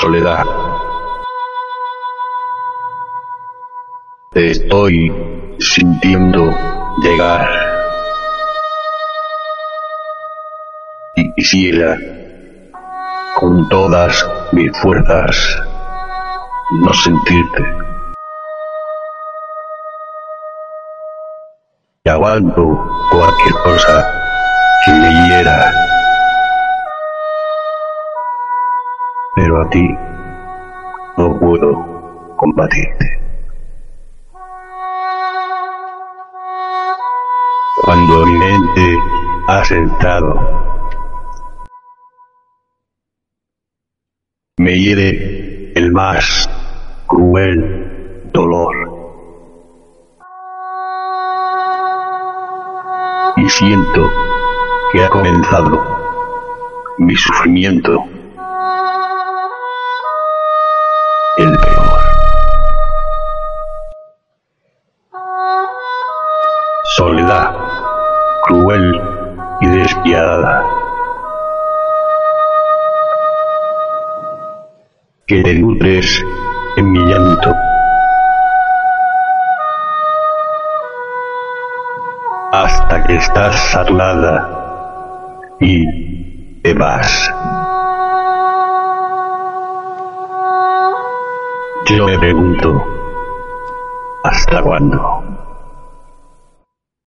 Soledad. Te estoy sintiendo llegar. Y quisiera, con todas mis fuerzas, no sentirte. Y aguanto cualquier cosa Pero a ti no puedo combatirte. Cuando mi mente ha sentado me hiere el más cruel dolor. Y siento que ha comenzado mi sufrimiento, Soledad, cruel y despiadada. que te nutres en mi llanto. Hasta que estás saturada y te vas. Yo me pregunto, ¿hasta cuándo?